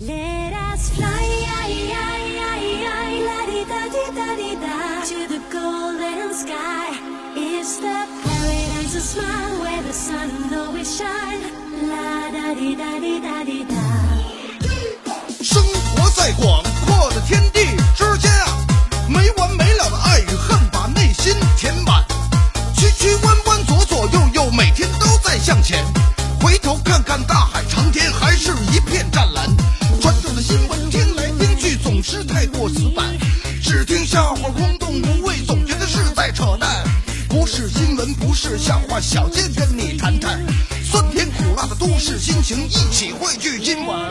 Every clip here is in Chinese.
let us fly 啦生活在广阔的天地之间啊，没完没了的爱与恨把内心填满，曲曲弯弯，左左右右，每天都在向前。回头看看大海长天，还是一片湛蓝。不是笑话，小贱跟你谈谈酸甜苦辣的都市心情，一起汇聚今晚。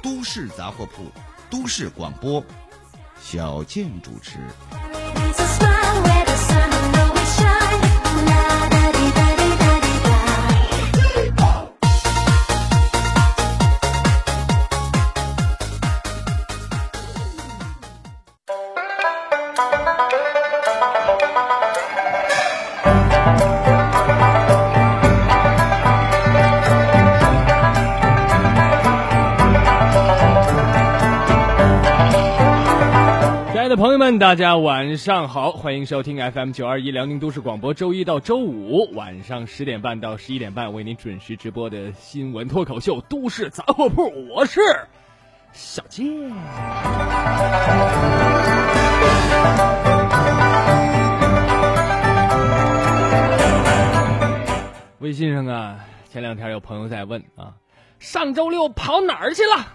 都市杂货铺，都市广播，小贱主持。朋友们，大家晚上好，欢迎收听 FM 九二一辽宁都市广播，周一到周五晚上十点半到十一点半为您准时直播的新闻脱口秀《都市杂货铺》，我是小健。微信上啊，前两天有朋友在问啊，上周六跑哪儿去了？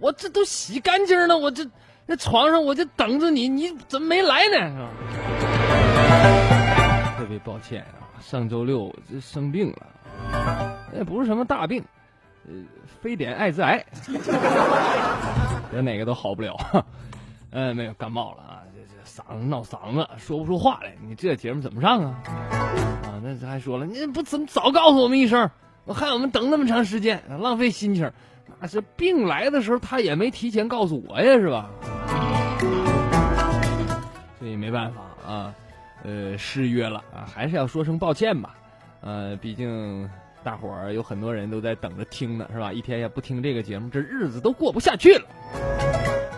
我这都洗干净了，我这那床上我就等着你，你怎么没来呢？是吧？特别抱歉啊，上周六这生病了，也不是什么大病，呃，非典艾滋癌，这哪个都好不了。呃，没有感冒了啊，这这嗓子闹嗓子，说不出话来，你这节目怎么上啊？啊，那还说了，你不怎么早告诉我们一声，我害我们等那么长时间，浪费心情。那是病来的时候，他也没提前告诉我呀，是吧？所以没办法啊，呃，失约了啊，还是要说声抱歉吧。呃，毕竟大伙儿有很多人都在等着听呢，是吧？一天也不听这个节目，这日子都过不下去了。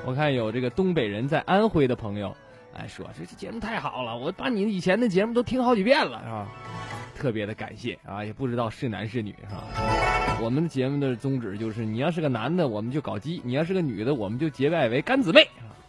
我看有这个东北人在安徽的朋友，哎说这这节目太好了，我把你以前的节目都听好几遍了，是吧？特别的感谢啊，也不知道是男是女，是吧？我们的节目的宗旨就是，你要是个男的，我们就搞基；你要是个女的，我们就结拜为干姊妹。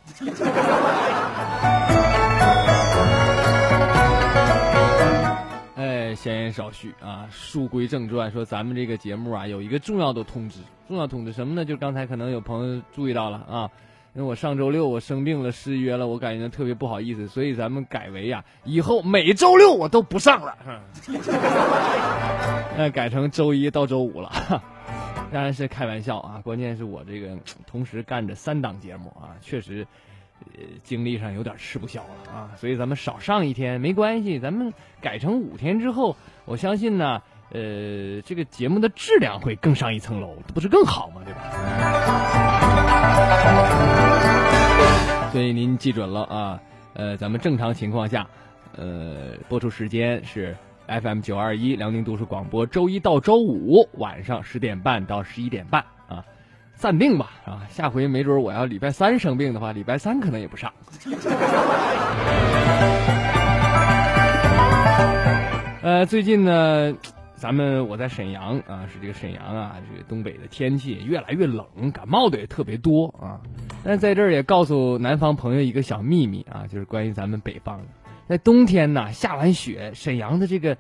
哎，闲言少叙啊，书归正传，说咱们这个节目啊，有一个重要的通知，重要通知什么呢？就刚才可能有朋友注意到了啊，因为我上周六我生病了，失约了，我感觉特别不好意思，所以咱们改为呀、以后每周六我都不上了，嗯 那改成周一到周五了，当然是开玩笑啊。关键是我这个同时干着三档节目啊，确实，呃，精力上有点吃不消了啊。所以咱们少上一天没关系，咱们改成五天之后，我相信呢，呃，这个节目的质量会更上一层楼，不是更好吗？对吧？所以您记准了啊，呃，咱们正常情况下，呃，播出时间是 FM 九二一辽宁都市广播，周一到周五晚上十点半到十一点半啊，暂定吧啊，下回没准我要礼拜三生病的话，礼拜三可能也不上。呃，最近呢，咱们我在沈阳啊，是这个沈阳啊，这个东北的天气越来越冷，感冒的也特别多啊。但在这儿也告诉南方朋友一个小秘密啊，就是关于咱们北方的，在冬天呢，下完雪，沈阳的这个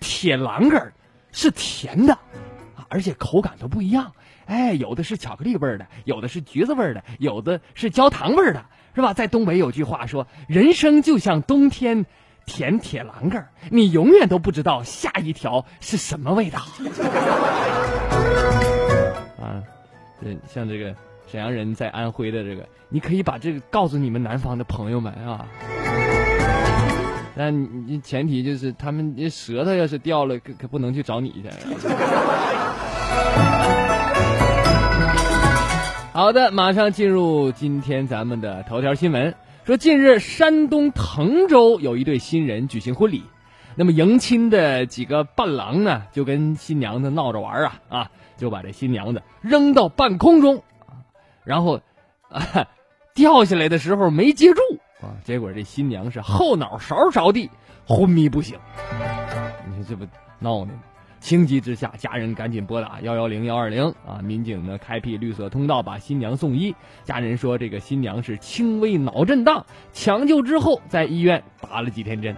铁栏杆是甜的，啊，而且口感都不一样。哎，有的是巧克力味儿的，有的是橘子味儿的，有的是焦糖味儿的，是吧？在东北有句话说：“人生就像冬天甜铁栏杆儿，你永远都不知道下一条是什么味道。”啊，像这个沈阳人在安徽的这个，你可以把这个告诉你们南方的朋友们啊。但你前提就是他们这舌头要是掉了，可可不能去找你去。好的，马上进入今天咱们的头条新闻。说近日山东滕州有一对新人举行婚礼，那么迎亲的几个伴郎呢，就跟新娘子闹着玩啊啊，就把这新娘子扔到半空中，然后啊掉下来的时候没接住啊，结果这新娘是后脑勺着地，昏迷不醒。你说这不闹呢吗？情急之下，家人赶紧拨打幺幺零幺二零啊！民警呢开辟绿色通道，把新娘送医。家人说，这个新娘是轻微脑震荡，抢救之后在医院打了几天针。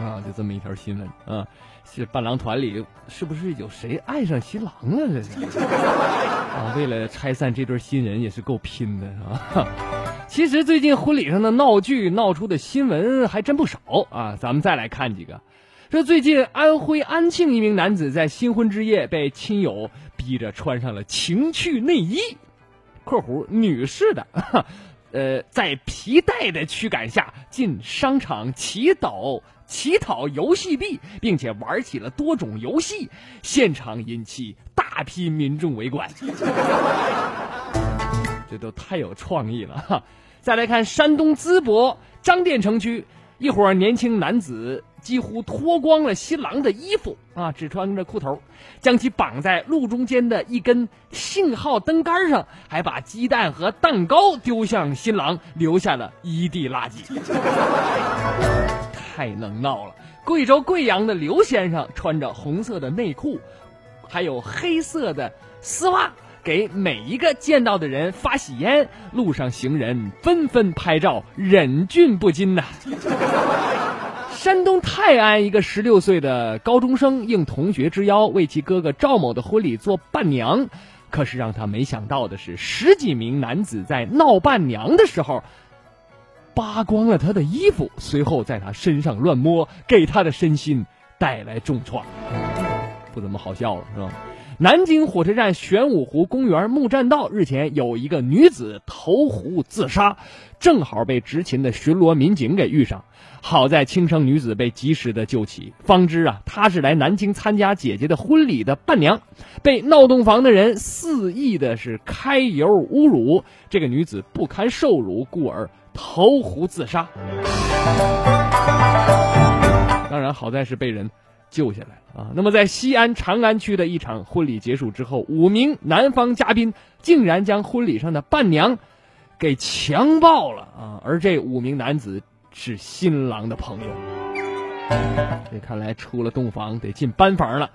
啊，就这么一条新闻啊！是伴郎团里是不是有谁爱上新郎了？这是 啊！为了拆散这对新人，也是够拼的啊！其实最近婚礼上的闹剧闹出的新闻还真不少啊！咱们再来看几个。这最近，安徽安庆一名男子在新婚之夜被亲友逼着穿上了情趣内衣（ 括弧女士的），呃，在皮带的驱赶下进商场乞讨乞讨游戏币，并且玩起了多种游戏，现场引起大批民众围观。这都太有创意了哈！再来看山东淄博张店城区，一伙年轻男子。几乎脱光了新郎的衣服啊，只穿着裤头，将其绑在路中间的一根信号灯杆上，还把鸡蛋和蛋糕丢向新郎，留下了一地垃圾。太能闹了！贵州贵阳的刘先生穿着红色的内裤，还有黑色的丝袜，给每一个见到的人发喜烟，路上行人纷纷拍照，忍俊不禁呐。山东泰安一个十六岁的高中生应同学之邀为其哥哥赵某的婚礼做伴娘，可是让他没想到的是，十几名男子在闹伴娘的时候扒光了他的衣服，随后在他身上乱摸，给他的身心带来重创，不怎么好笑了，是吧？南京火车站玄武湖公园木栈道日前有一个女子投湖自杀，正好被执勤的巡逻民警给遇上。好在轻生女子被及时的救起，方知啊，她是来南京参加姐姐的婚礼的伴娘，被闹洞房的人肆意的是揩油侮辱，这个女子不堪受辱，故而投湖自杀。当然，好在是被人救下来啊。那么，在西安长安区的一场婚礼结束之后，五名男方嘉宾竟然将婚礼上的伴娘给强暴了啊，而这五名男子。是新郎的朋友，这看来出了洞房得进班房了。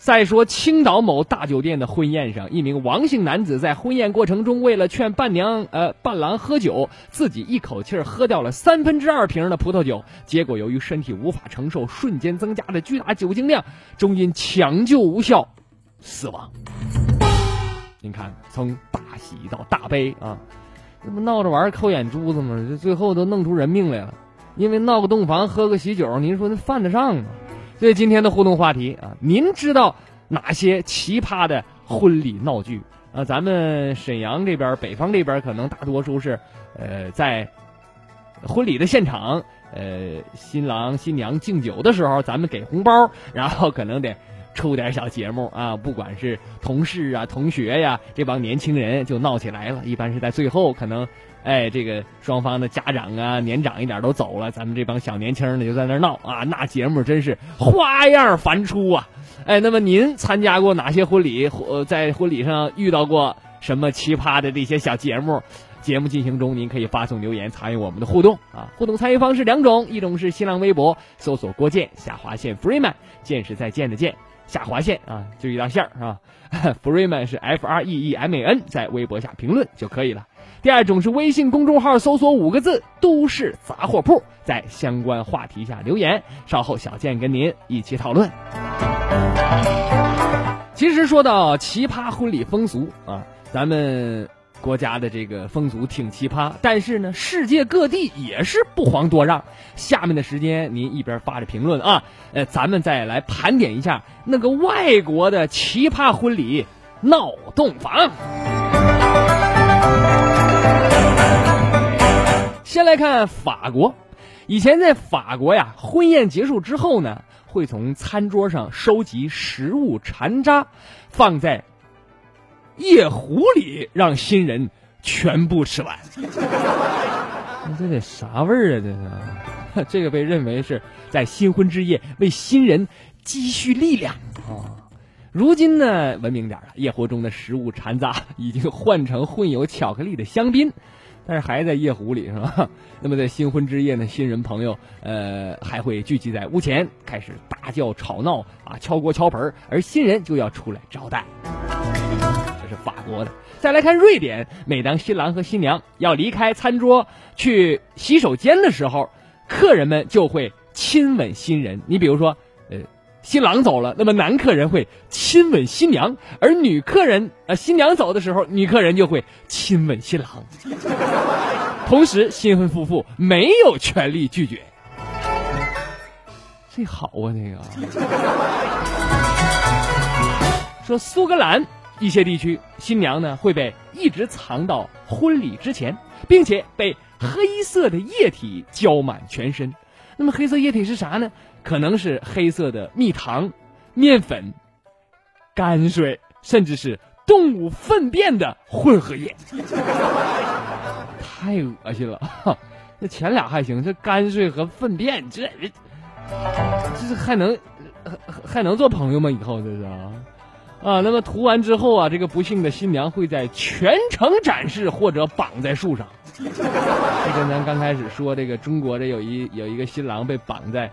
再说青岛某大酒店的婚宴上，一名王姓男子在婚宴过程中，为了劝伴娘呃伴郎喝酒，自己一口气喝掉了三分之二瓶的葡萄酒，结果由于身体无法承受瞬间增加的巨大酒精量，终因抢救无效死亡。您看，从大喜到大悲啊！这不闹着玩抠眼珠子吗？这最后都弄出人命来了，因为闹个洞房喝个喜酒，您说那犯得上吗？所以今天的互动话题啊，您知道哪些奇葩的婚礼闹剧啊？咱们沈阳这边、北方这边可能大多数是，呃，在婚礼的现场，呃，新郎新娘敬酒的时候，咱们给红包，然后可能得。出点小节目啊，不管是同事啊、同学呀，这帮年轻人就闹起来了。一般是在最后，可能，哎，这个双方的家长啊、年长一点都走了，咱们这帮小年轻的就在那闹啊。那节目真是花样繁出啊！哎，那么您参加过哪些婚礼？或在婚礼上遇到过什么奇葩的这些小节目？节目进行中，您可以发送留言参与我们的互动啊。互动参与方式两种，一种是新浪微博搜索郭建下划线 Freeman，见是再见的见。下划线啊，就一道线儿是吧？Freeman 是 F R E E M A N，在微博下评论就可以了。第二种是微信公众号搜索五个字“都市杂货铺”，在相关话题下留言，稍后小健跟您一起讨论。其实说到奇葩婚礼风俗啊，咱们。国家的这个风俗挺奇葩，但是呢，世界各地也是不遑多让。下面的时间您一边发着评论啊，呃，咱们再来盘点一下那个外国的奇葩婚礼闹洞房。先来看法国，以前在法国呀，婚宴结束之后呢，会从餐桌上收集食物残渣，放在。夜壶里让新人全部吃完，那 这得啥味儿啊？这是这个被认为是在新婚之夜为新人积蓄力量啊。如今呢，文明点了，夜壶中的食物残渣已经换成混有巧克力的香槟，但是还在夜壶里是吧？那么在新婚之夜呢，新人朋友呃还会聚集在屋前，开始大叫吵闹啊，敲锅敲盆，而新人就要出来招待。这是法国的。再来看瑞典，每当新郎和新娘要离开餐桌去洗手间的时候，客人们就会亲吻新人。你比如说，新郎走了，那么男客人会亲吻新娘，而女客人呃新娘走的时候，女客人就会亲吻新郎。同时，新婚夫妇没有权利拒绝。这好啊，这个。说苏格兰一些地区，新娘呢会被一直藏到婚礼之前，并且被黑色的液体浇满全身。那么黑色液体是啥呢？可能是黑色的蜜糖、面粉、泔水，甚至是动物粪便的混合液，太恶心了！那前俩还行，这泔水和粪便，这这这还能还能做朋友吗？以后这是啊啊！那么涂完之后啊，这个不幸的新娘会在全程展示或者绑在树上。就跟咱刚开始说这个中国这有一有一个新郎被绑在。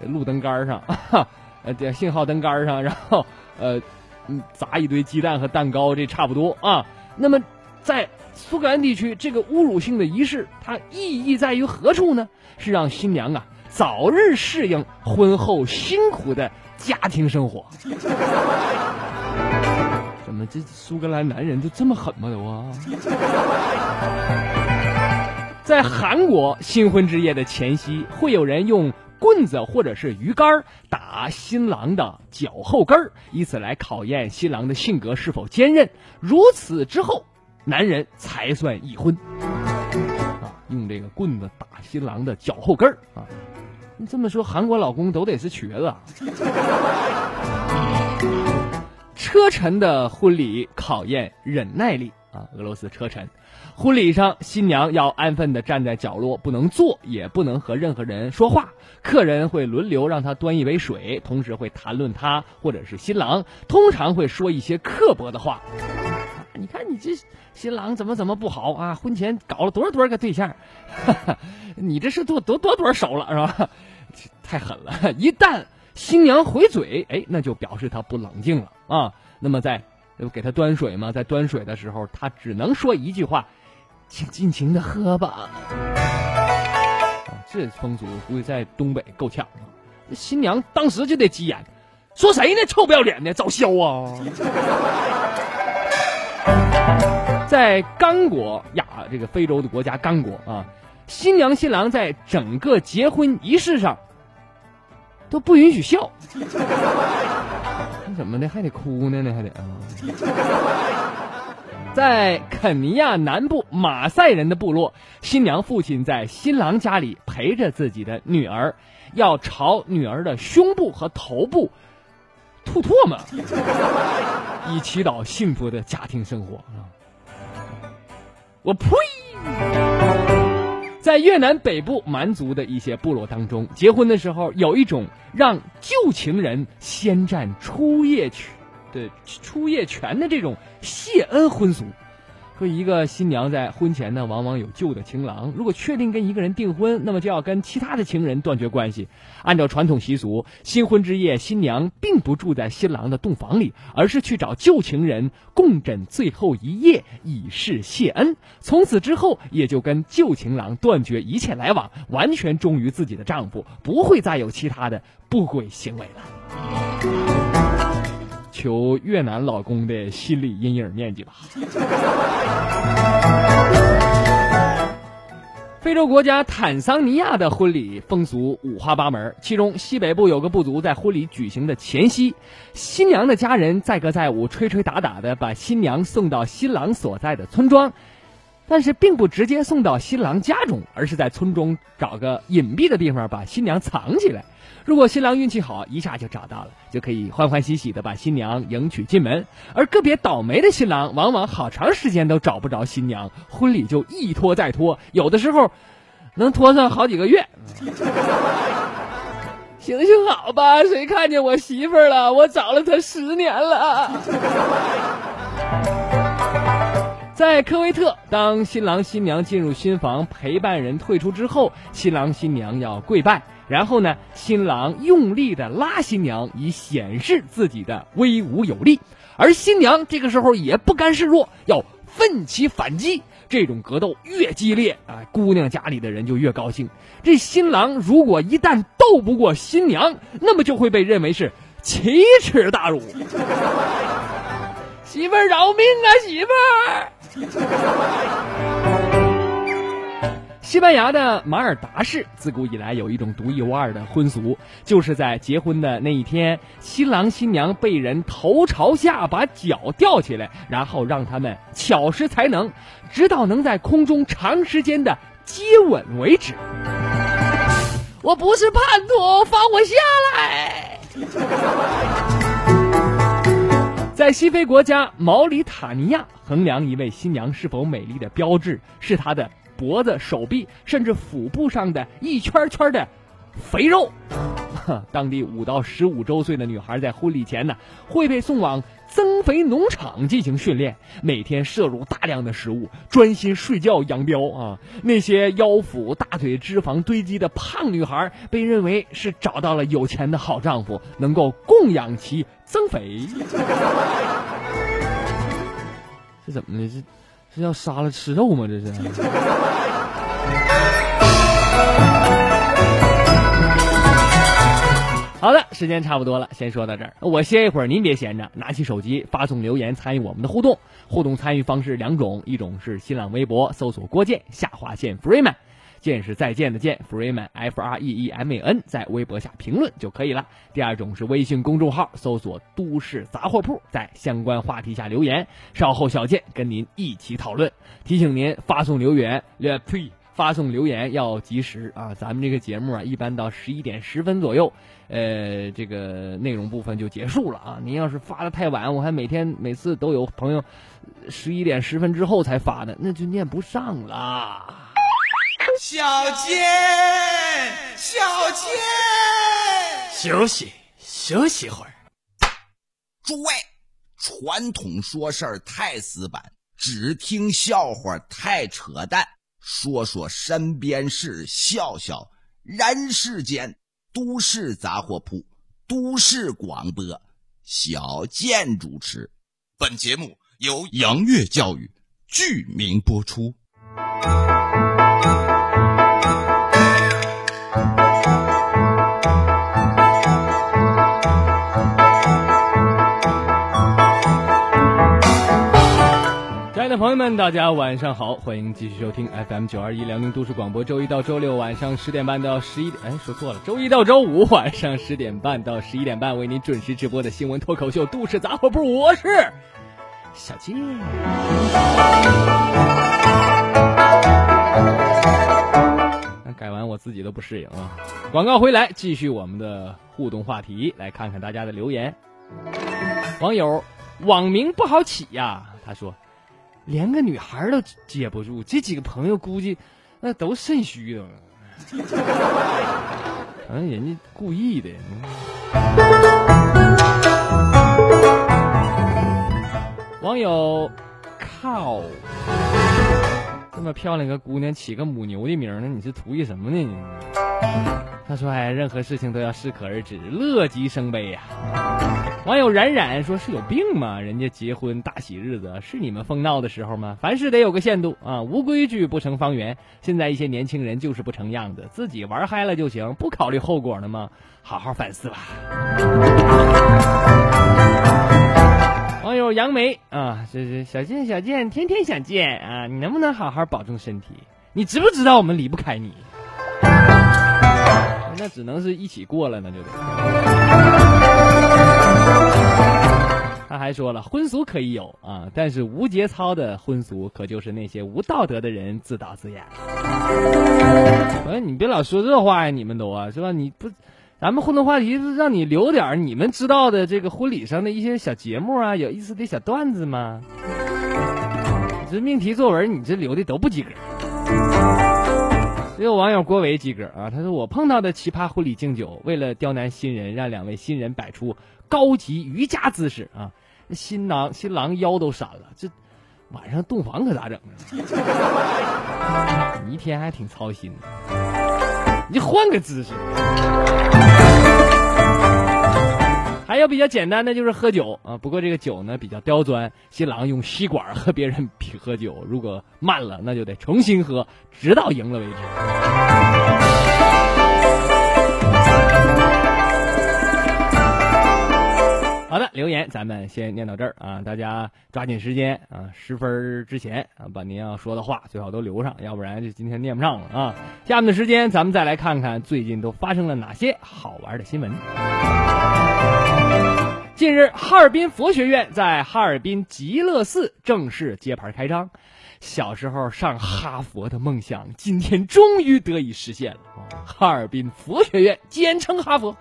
路灯杆上，呃，这信号灯杆上，然后，呃，嗯，砸一堆鸡蛋和蛋糕，这差不多啊。那么，在苏格兰地区，这个侮辱性的仪式，它意义在于何处呢？是让新娘啊早日适应婚后辛苦的家庭生活。怎么这苏格兰男人就这么狠吗？都啊！在韩国新婚之夜的前夕，会有人用。棍子或者是鱼竿打新郎的脚后跟儿，以此来考验新郎的性格是否坚韧。如此之后，男人才算已婚。啊，用这个棍子打新郎的脚后跟儿啊！你这么说，韩国老公都得是瘸子。车臣的婚礼考验忍耐力啊！俄罗斯车臣。婚礼上，新娘要安分地站在角落，不能坐，也不能和任何人说话。客人会轮流让她端一杯水，同时会谈论她或者是新郎，通常会说一些刻薄的话。你看你这新郎怎么怎么不好啊？婚前搞了多少多少个对象，你这是多多多多少手了是吧？太狠了！一旦新娘回嘴，哎，那就表示她不冷静了啊。那么在给她端水嘛，在端水的时候，她只能说一句话。请尽情的喝吧。这风俗估计在东北够呛。新娘当时就得急眼，说谁呢？臭不要脸的，早消啊！在刚果呀，这个非洲的国家刚果啊，新娘新郎在整个结婚仪式上都不允许笑。那 怎么的还得哭呢？呢还得啊？在肯尼亚南部马赛人的部落，新娘父亲在新郎家里陪着自己的女儿，要朝女儿的胸部和头部吐唾沫，以祈祷幸福的家庭生活。我呸！在越南北部蛮族的一些部落当中，结婚的时候有一种让旧情人先占初夜权。对初夜权的这种谢恩婚俗，说一个新娘在婚前呢，往往有旧的情郎。如果确定跟一个人订婚，那么就要跟其他的情人断绝关系。按照传统习俗，新婚之夜，新娘并不住在新郎的洞房里，而是去找旧情人共枕最后一夜，以示谢恩。从此之后，也就跟旧情郎断绝一切来往，完全忠于自己的丈夫，不会再有其他的不轨行为了。求越南老公的心理阴影面积吧。非洲国家坦桑尼亚的婚礼风俗五花八门，其中西北部有个部族在婚礼举行的前夕，新娘的家人载歌载舞、吹吹打打的把新娘送到新郎所在的村庄，但是并不直接送到新郎家中，而是在村中找个隐蔽的地方把新娘藏起来。如果新郎运气好，一下就找到了，就可以欢欢喜喜的把新娘迎娶进门；而个别倒霉的新郎，往往好长时间都找不着新娘，婚礼就一拖再拖。有的时候，能拖上好几个月。行行好吧，谁看见我媳妇儿了？我找了她十年了。在科威特，当新郎新娘进入新房，陪伴人退出之后，新郎新娘要跪拜，然后呢，新郎用力的拉新娘，以显示自己的威武有力，而新娘这个时候也不甘示弱，要奋起反击。这种格斗越激烈啊，姑娘家里的人就越高兴。这新郎如果一旦斗不过新娘，那么就会被认为是奇耻大辱。媳妇儿饶命啊，媳妇儿！西班牙的马尔达市自古以来有一种独一无二的婚俗，就是在结婚的那一天，新郎新娘被人头朝下把脚吊起来，然后让他们巧施才能，直到能在空中长时间的接吻为止。我不是叛徒，放我下来！在西非国家毛里塔尼亚，衡量一位新娘是否美丽的标志是她的脖子、手臂，甚至腹部上的一圈圈的肥肉。当地五到十五周岁的女孩在婚礼前呢，会被送往增肥农场进行训练，每天摄入大量的食物，专心睡觉养膘啊。那些腰腹、大腿脂肪堆积的胖女孩，被认为是找到了有钱的好丈夫，能够供养其。增肥，这怎么的？这是要杀了吃肉吗？这是。好的，时间差不多了，先说到这儿。我歇一会儿，您别闲着，拿起手机发送留言参与我们的互动。互动参与方式两种，一种是新浪微博搜索郭建下划线 Freeman。见是再见的见，Freeman F R E E M A N，在微博下评论就可以了。第二种是微信公众号搜索“都市杂货铺”，在相关话题下留言，稍后小健跟您一起讨论。提醒您发送留言，呸，发送留言要及时啊！咱们这个节目啊，一般到十一点十分左右，呃，这个内容部分就结束了啊。您要是发的太晚，我还每天每次都有朋友十一点十分之后才发的，那就念不上了。小健，小健，休息休息会儿。诸位，传统说事儿太死板，只听笑话太扯淡。说说身边事，笑笑人世间。都市杂货铺，都市广播，小健主持。本节目由杨月教育剧名播出。朋友们，大家晚上好，欢迎继续收听 FM 九二一辽宁都市广播，周一到周六晚上十点半到十一点，哎，说错了，周一到周五晚上十点半到十一点半为您准时直播的新闻脱口秀《都市杂货铺》，我是小金。改完我自己都不适应啊！广告回来，继续我们的互动话题，来看看大家的留言。网友网名不好起呀，他说。连个女孩都接不住，这几个朋友估计那都肾虚的，好像人家故意的。网友靠，这么漂亮个姑娘起个母牛的名，那你是图意什么呢？他说：“哎，任何事情都要适可而止，乐极生悲呀。”网友冉冉说：“是有病吗？人家结婚大喜日子是你们疯闹的时候吗？凡事得有个限度啊，无规矩不成方圆。现在一些年轻人就是不成样子，自己玩嗨了就行，不考虑后果了吗？好好反思吧。”网友杨梅啊，这是小健小健，天天想见啊，你能不能好好保重身体？你知不知道我们离不开你？那只能是一起过了，那就得。他还说了，婚俗可以有啊，但是无节操的婚俗，可就是那些无道德的人自导自演。哎，你别老说这话呀，你们都啊，是吧？你不，咱们互动话题是让你留点你们知道的这个婚礼上的一些小节目啊，有意思的小段子吗？这命题作文，你这留的都不及格。有网友郭伟几个啊，他说我碰到的奇葩婚礼敬酒，为了刁难新人，让两位新人摆出高级瑜伽姿势啊，新郎新郎腰都闪了，这晚上洞房可咋整啊？你一天还挺操心的，你换个姿势。还有比较简单的就是喝酒啊，不过这个酒呢比较刁钻，新郎用吸管和别人比喝酒，如果慢了那就得重新喝，直到赢了为止。好的，留言咱们先念到这儿啊，大家抓紧时间啊，十分之前啊，把您要说的话最好都留上，要不然就今天念不上了啊。下面的时间咱们再来看看最近都发生了哪些好玩的新闻。近日，哈尔滨佛学院在哈尔滨极乐寺正式揭牌开张。小时候上哈佛的梦想，今天终于得以实现了。哈尔滨佛学院，简称哈佛。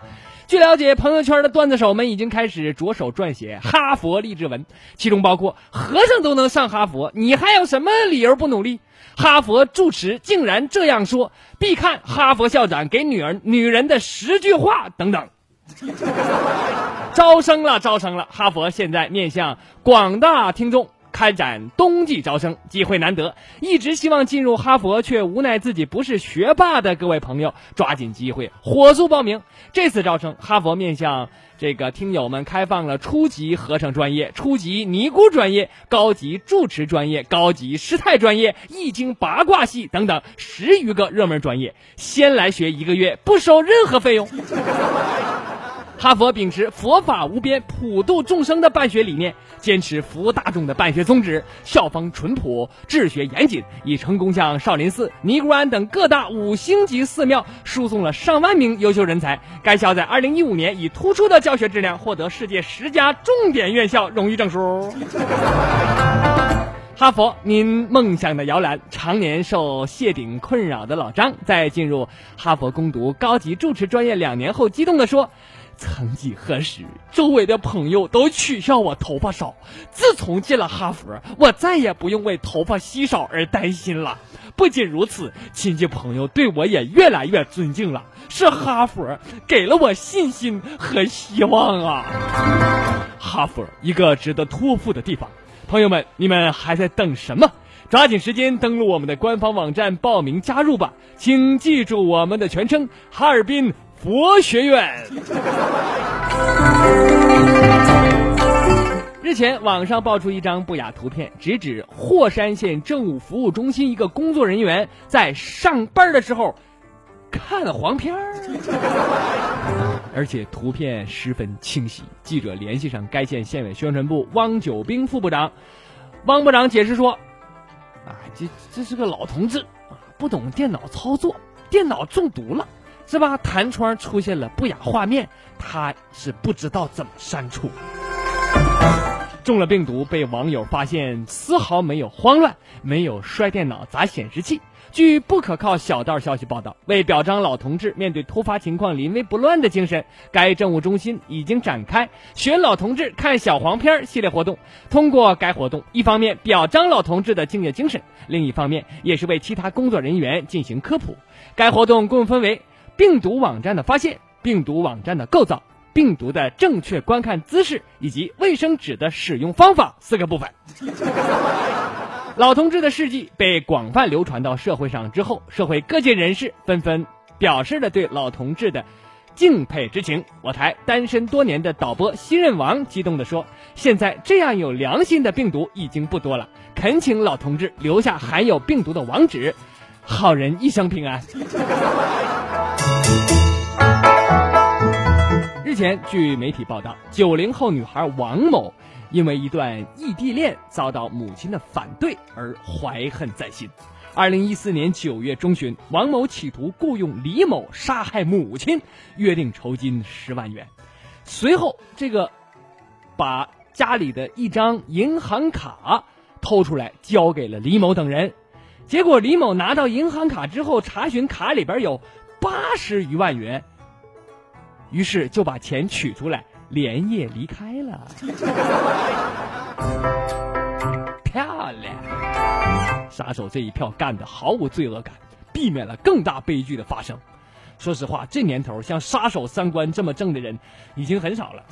据了解，朋友圈的段子手们已经开始着手撰写哈佛励志文，其中包括“和尚都能上哈佛，你还有什么理由不努力？”哈佛住持竟然这样说，必看哈佛校长给女儿女人的十句话等等。招生了，招生了！哈佛现在面向广大听众开展冬季招生，机会难得。一直希望进入哈佛却无奈自己不是学霸的各位朋友，抓紧机会，火速报名！这次招生，哈佛面向这个听友们开放了初级和尚专业、初级尼姑专业、高级住持专业、高级师太专业、易经八卦系等等十余个热门专业，先来学一个月，不收任何费用。哈佛秉持佛法无边、普度众生的办学理念，坚持服务大众的办学宗旨，校风淳朴、治学严谨，已成功向少林寺、尼姑庵等各大五星级寺庙输送了上万名优秀人才。该校在2015年以突出的教学质量获得世界十佳重点院校荣誉证书。哈佛，您梦想的摇篮。常年受谢顶困扰的老张，在进入哈佛攻读高级住持专业两年后，激动地说。曾几何时，周围的朋友都取笑我头发少。自从进了哈佛，我再也不用为头发稀少而担心了。不仅如此，亲戚朋友对我也越来越尊敬了。是哈佛给了我信心和希望啊！哈佛，一个值得托付的地方。朋友们，你们还在等什么？抓紧时间登录我们的官方网站报名加入吧！请记住我们的全称：哈尔滨。博学院。日前，网上爆出一张不雅图片，直指霍山县政务服务中心一个工作人员在上班的时候看了黄片儿，而且图片十分清晰。记者联系上该县县委宣传部汪九兵副部长，汪部长解释说：“啊，这这是个老同志啊，不懂电脑操作，电脑中毒了。”是吧？弹窗出现了不雅画面，他是不知道怎么删除。中了病毒被网友发现，丝毫没有慌乱，没有摔电脑砸显示器。据不可靠小道消息报道，为表彰老同志面对突发情况临危不乱的精神，该政务中心已经展开“学老同志看小黄片”系列活动。通过该活动，一方面表彰老同志的敬业精神，另一方面也是为其他工作人员进行科普。该活动共分为。病毒网站的发现、病毒网站的构造、病毒的正确观看姿势以及卫生纸的使用方法四个部分。老同志的事迹被广泛流传到社会上之后，社会各界人士纷纷表示了对老同志的敬佩之情。我台单身多年的导播新任王激动地说：“现在这样有良心的病毒已经不多了，恳请老同志留下含有病毒的网址，好人一生平安。”日前，据媒体报道，九零后女孩王某因为一段异地恋遭到母亲的反对而怀恨在心。二零一四年九月中旬，王某企图雇佣李某杀害母亲，约定酬金十万元。随后，这个把家里的一张银行卡偷出来，交给了李某等人。结果，李某拿到银行卡之后，查询卡里边有。八十余万元，于是就把钱取出来，连夜离开了。漂亮，杀手这一票干的毫无罪恶感，避免了更大悲剧的发生。说实话，这年头像杀手三观这么正的人已经很少了。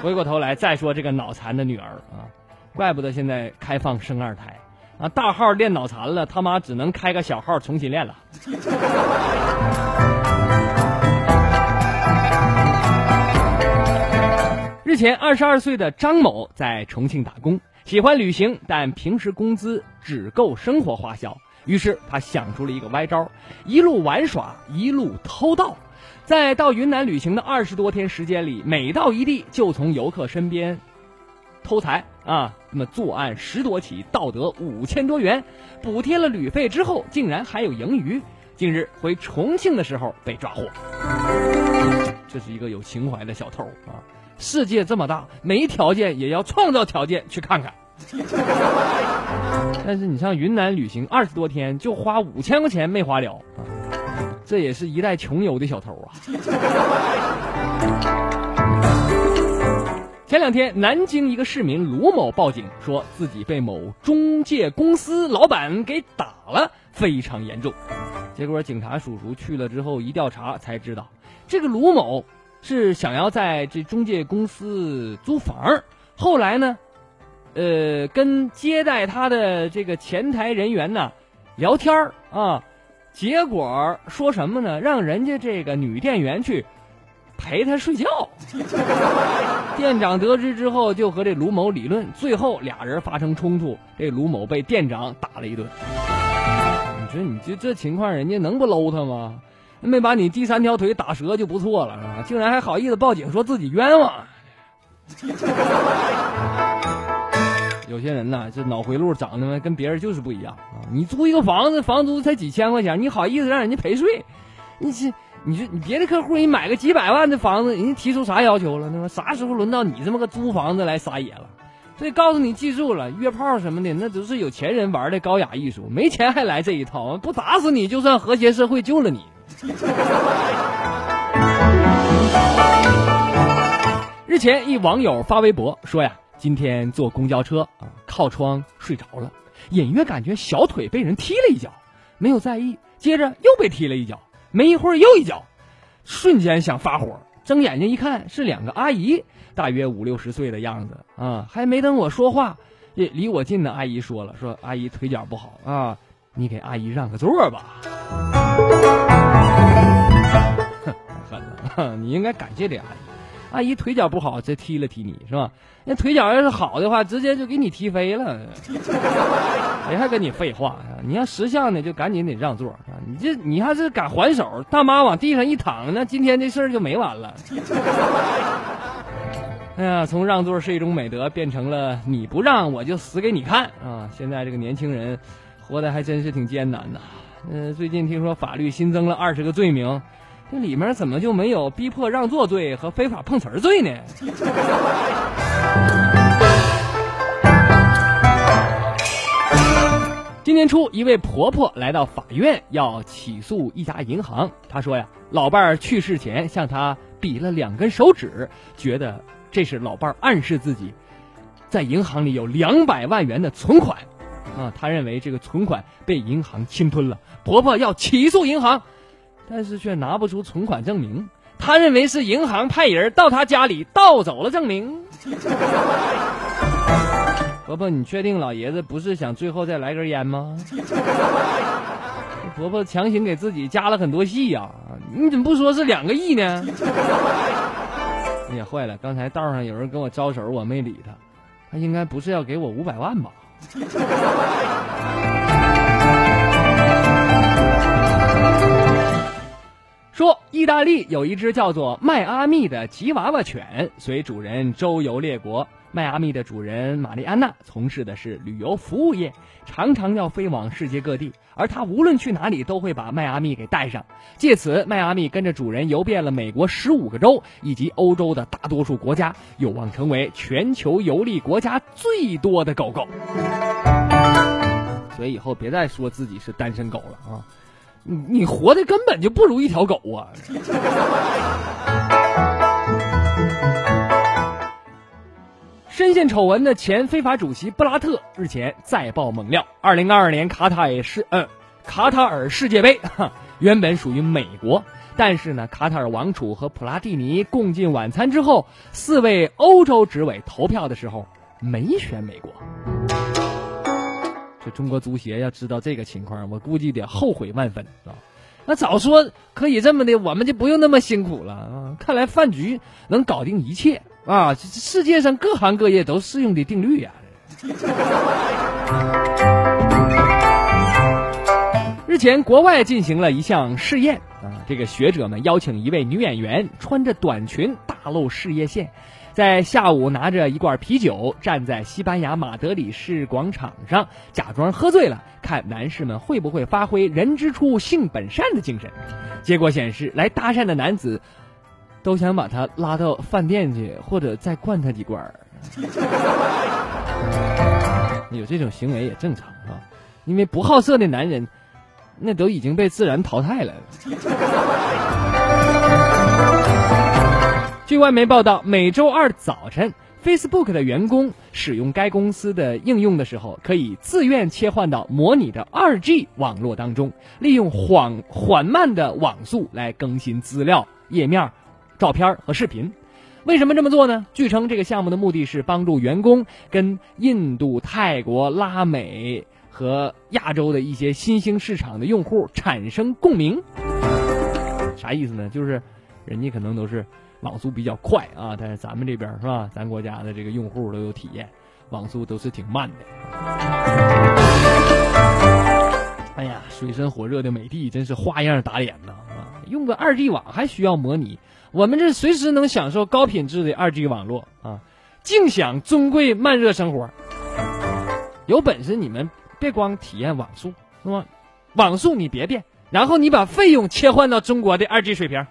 回过头来再说这个脑残的女儿啊，怪不得现在开放生二胎啊，大号练脑残了，他妈只能开个小号重新练了。日前，二十二岁的张某在重庆打工，喜欢旅行，但平时工资只够生活花销。于是他想出了一个歪招，一路玩耍，一路偷盗。在到云南旅行的二十多天时间里，每到一地就从游客身边偷财啊！那么作案十多起，盗得五千多元，补贴了旅费之后，竟然还有盈余。近日回重庆的时候被抓获。这是一个有情怀的小偷啊！世界这么大，没条件也要创造条件去看看。但是你上云南旅行二十多天，就花五千块钱没花了啊！这也是一代穷游的小偷啊！天，南京一个市民卢某报警，说自己被某中介公司老板给打了，非常严重。结果警察叔叔去了之后一调查，才知道这个卢某是想要在这中介公司租房，后来呢？呃，跟接待他的这个前台人员呢聊天啊，结果说什么呢？让人家这个女店员去陪他睡觉。店长得知之后，就和这卢某理论，最后俩人发生冲突，这卢某被店长打了一顿。你说你这这情况，人家能不搂他吗？没把你第三条腿打折就不错了，是吧？竟然还好意思报警，说自己冤枉。有些人呢，这脑回路长得跟别人就是不一样啊！你租一个房子，房租才几千块钱，你好意思让人家陪睡？你这，你说你别的客户，你买个几百万的房子，人家提出啥要求了？那么啥时候轮到你这么个租房子来撒野了？所以告诉你，记住了，约炮什么的，那都是有钱人玩的高雅艺术，没钱还来这一套，不打死你就算和谐社会救了你。日前，一网友发微博说呀。今天坐公交车啊，靠窗睡着了，隐约感觉小腿被人踢了一脚，没有在意，接着又被踢了一脚，没一会儿又一脚，瞬间想发火，睁眼睛一看是两个阿姨，大约五六十岁的样子啊，还没等我说话，也离我近的阿姨说了，说阿姨腿脚不好啊，你给阿姨让个座吧。哼，太狠了，你应该感谢这阿姨。阿姨腿脚不好，这踢了踢你是吧？那腿脚要是好的话，直接就给你踢飞了。谁还跟你废话呀？你要识相的，就赶紧得让座啊！你这你要是敢还手，大妈往地上一躺，那今天这事儿就没完了。哎呀，从让座是一种美德，变成了你不让我就死给你看啊！现在这个年轻人活得还真是挺艰难呐。嗯，最近听说法律新增了二十个罪名。这里面怎么就没有逼迫让座罪和非法碰瓷儿罪呢？今年初，一位婆婆来到法院要起诉一家银行。她说呀，老伴儿去世前向她比了两根手指，觉得这是老伴儿暗示自己在银行里有两百万元的存款。啊，她认为这个存款被银行侵吞了，婆婆要起诉银行。但是却拿不出存款证明，他认为是银行派人到他家里盗走了证明。婆婆，你确定老爷子不是想最后再来根烟吗？婆婆强行给自己加了很多戏呀，你怎么不说是两个亿呢？哎呀，坏了！刚才道上有人跟我招手，我没理他，他应该不是要给我五百万吧？说，意大利有一只叫做迈阿密的吉娃娃犬，随主人周游列国。迈阿密的主人玛丽安娜从事的是旅游服务业，常常要飞往世界各地，而她无论去哪里都会把迈阿密给带上。借此，迈阿密跟着主人游遍了美国十五个州以及欧洲的大多数国家，有望成为全球游历国家最多的狗狗。所以以后别再说自己是单身狗了啊！你你活的根本就不如一条狗啊！深陷丑闻的前非法主席布拉特日前再爆猛料：二零二二年卡塔尔世呃卡塔尔世界杯哈原本属于美国，但是呢，卡塔尔王储和普拉蒂尼共进晚餐之后，四位欧洲执委投票的时候没选美国。这中国足协要知道这个情况，我估计得后悔万分啊！那早说可以这么的，我们就不用那么辛苦了啊！看来饭局能搞定一切啊！这世界上各行各业都适用的定律呀、日前，国外进行了一项试验啊，这个学者们邀请一位女演员穿着短裙大露事业线，在下午拿着一罐啤酒站在西班牙马德里市广场上，假装喝醉了，看男士们会不会发挥“人之初，性本善”的精神。结果显示，来搭讪的男子都想把他拉到饭店去，或者再灌他几罐儿。有这种行为也正常啊，因为不好色的男人。那都已经被自然淘汰了。据外媒报道，每周二早晨，Facebook 的员工使用该公司的应用的时候，可以自愿切换到模拟的 2G 网络当中，利用缓缓慢的网速来更新资料、页面、照片和视频。为什么这么做呢？据称，这个项目的目的是帮助员工跟印度、泰国、拉美。和亚洲的一些新兴市场的用户产生共鸣，啥意思呢？就是人家可能都是网速比较快啊，但是咱们这边是吧？咱国家的这个用户都有体验，网速都是挺慢的。哎呀，水深火热的美的真是花样打脸呐！啊，用个二 G 网还需要模拟，我们这随时能享受高品质的二 G 网络啊，尽享尊贵慢热生活。有本事你们！别光体验网速，是吧？网速你别变，然后你把费用切换到中国的二 G 水平。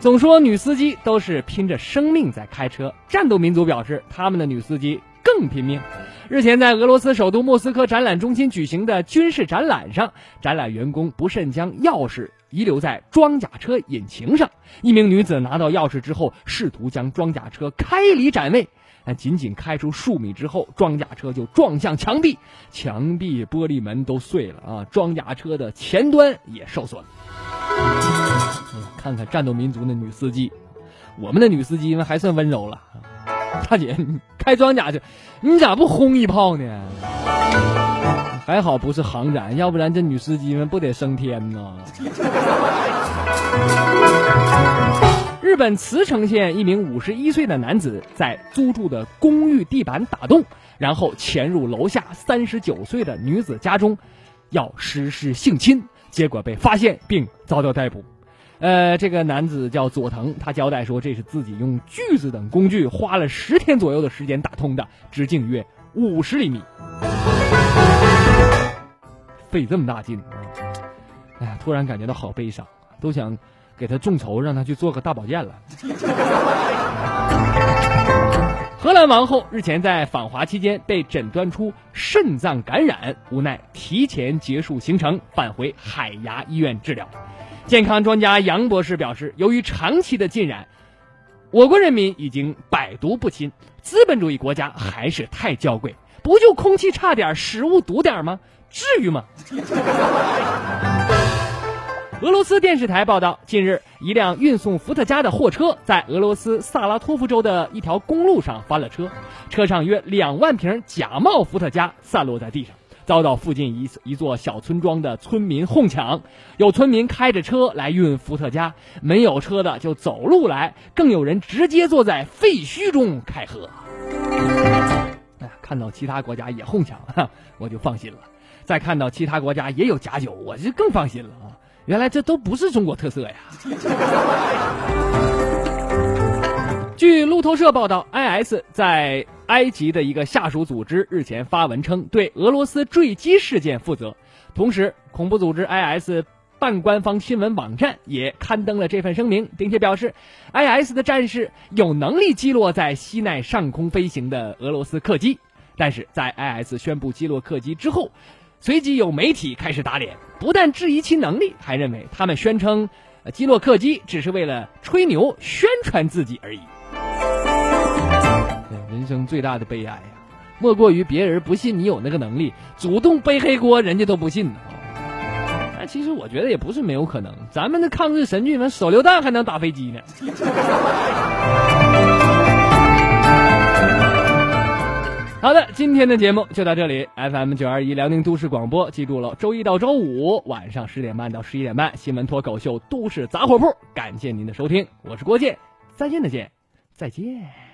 总说女司机都是拼着生命在开车，战斗民族表示他们的女司机更拼命。日前，在俄罗斯首都莫斯科展览中心举行的军事展览上，展览员工不慎将钥匙遗留在装甲车引擎上。一名女子拿到钥匙之后，试图将装甲车开离展位，但仅仅开出数米之后，装甲车就撞向墙壁，墙壁玻璃门都碎了啊！装甲车的前端也受损。看看战斗民族的女司机，我们的女司机们还算温柔了。大姐，你开装甲车，你咋不轰一炮呢？还好不是航展，要不然这女司机们不得升天呢。本茨城县一名五十一岁的男子在租住的公寓地板打洞，然后潜入楼下三十九岁的女子家中，要实施性侵。结果被发现并遭到逮捕，呃，这个男子叫佐藤，他交代说这是自己用锯子等工具花了十天左右的时间打通的，直径约五十厘米，费这么大劲！哎呀，突然感觉到好悲伤，都想给他众筹，让他去做个大保健了。荷兰王后日前在访华期间被诊断出肾脏感染，无奈提前结束行程，返回海牙医院治疗。健康专家杨博士表示，由于长期的浸染，我国人民已经百毒不侵，资本主义国家还是太娇贵，不就空气差点、食物毒点吗？至于吗？俄罗斯电视台报道，近日，一辆运送伏特加的货车在俄罗斯萨拉托夫州的一条公路上翻了车，车上约两万瓶假冒伏特加散落在地上，遭到附近一一座小村庄的村民哄抢。有村民开着车来运伏特加，没有车的就走路来，更有人直接坐在废墟中开喝。哎，看到其他国家也哄抢，我就放心了；再看到其他国家也有假酒，我就更放心了啊！原来这都不是中国特色呀！据路透社报道，IS 在埃及的一个下属组织日前发文称对俄罗斯坠机事件负责，同时，恐怖组织 IS 半官方新闻网站也刊登了这份声明，并且表示，IS 的战士有能力击落在西奈上空飞行的俄罗斯客机，但是在 IS 宣布击落客机之后。随即有媒体开始打脸，不但质疑其能力，还认为他们宣称，呃基洛克基只是为了吹牛宣传自己而已。人生最大的悲哀呀、莫过于别人不信你有那个能力，主动背黑锅，人家都不信呢。但其实我觉得也不是没有可能，咱们的抗日神剧们手榴弹还能打飞机呢。好的，今天的节目就到这里。FM 九二一辽宁都市广播，记住了，周一到周五晚上十点半到十一点半，新闻脱口秀《都市杂货铺》，感谢您的收听，我是郭健，再见的见，再见。